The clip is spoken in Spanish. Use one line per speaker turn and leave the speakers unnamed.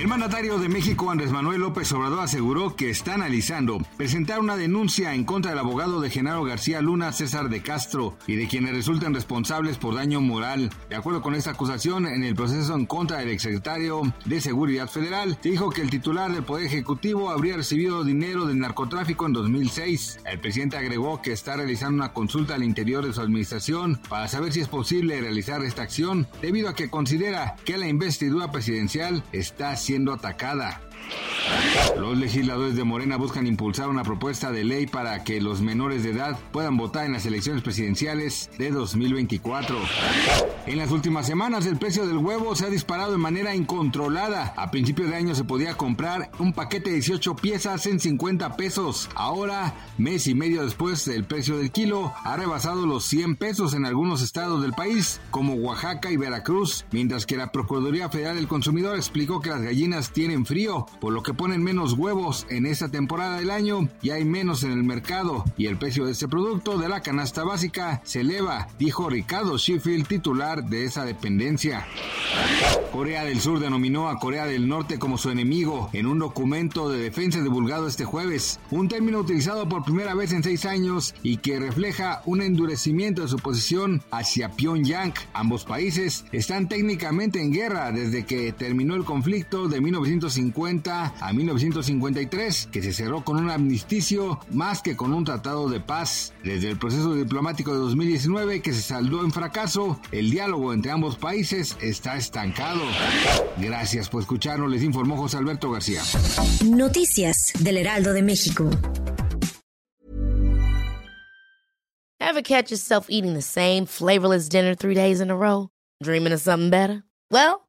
El mandatario de México, Andrés Manuel López Obrador, aseguró que está analizando presentar una denuncia en contra del abogado de Genaro García Luna, César de Castro, y de quienes resulten responsables por daño moral. De acuerdo con esta acusación, en el proceso en contra del exsecretario de Seguridad Federal, dijo que el titular del Poder Ejecutivo habría recibido dinero del narcotráfico en 2006. El presidente agregó que está realizando una consulta al interior de su administración para saber si es posible realizar esta acción, debido a que considera que la investidura presidencial está siendo atacada. Los legisladores de Morena buscan impulsar una propuesta de ley para que los menores de edad puedan votar en las elecciones presidenciales de 2024. En las últimas semanas el precio del huevo se ha disparado de manera incontrolada. A principios de año se podía comprar un paquete de 18 piezas en 50 pesos. Ahora, mes y medio después, el precio del kilo ha rebasado los 100 pesos en algunos estados del país, como Oaxaca y Veracruz, mientras que la Procuraduría Federal del Consumidor explicó que las gallinas tienen frío, por lo que ponen menos huevos en esta temporada del año y hay menos en el mercado y el precio de este producto de la canasta básica se eleva, dijo Ricardo Sheffield, titular de esa dependencia. Corea del Sur denominó a Corea del Norte como su enemigo en un documento de defensa divulgado este jueves, un término utilizado por primera vez en seis años y que refleja un endurecimiento de su posición hacia Pyongyang. Ambos países están técnicamente en guerra desde que terminó el conflicto de 1950 a 1953, que se cerró con un amnisticio más que con un tratado de paz. Desde el proceso diplomático de 2019, que se saldó en fracaso, el diálogo entre ambos países está estancado. Gracias por escucharnos, les informó José Alberto García.
Noticias del Heraldo de México.
Ever catch yourself eating the same flavorless dinner three days in a row? Dreaming of something better? Well,